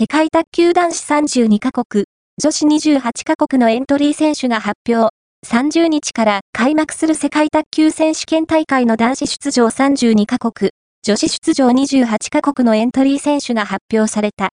世界卓球男子32カ国、女子28カ国のエントリー選手が発表。30日から開幕する世界卓球選手権大会の男子出場32カ国、女子出場28カ国のエントリー選手が発表された。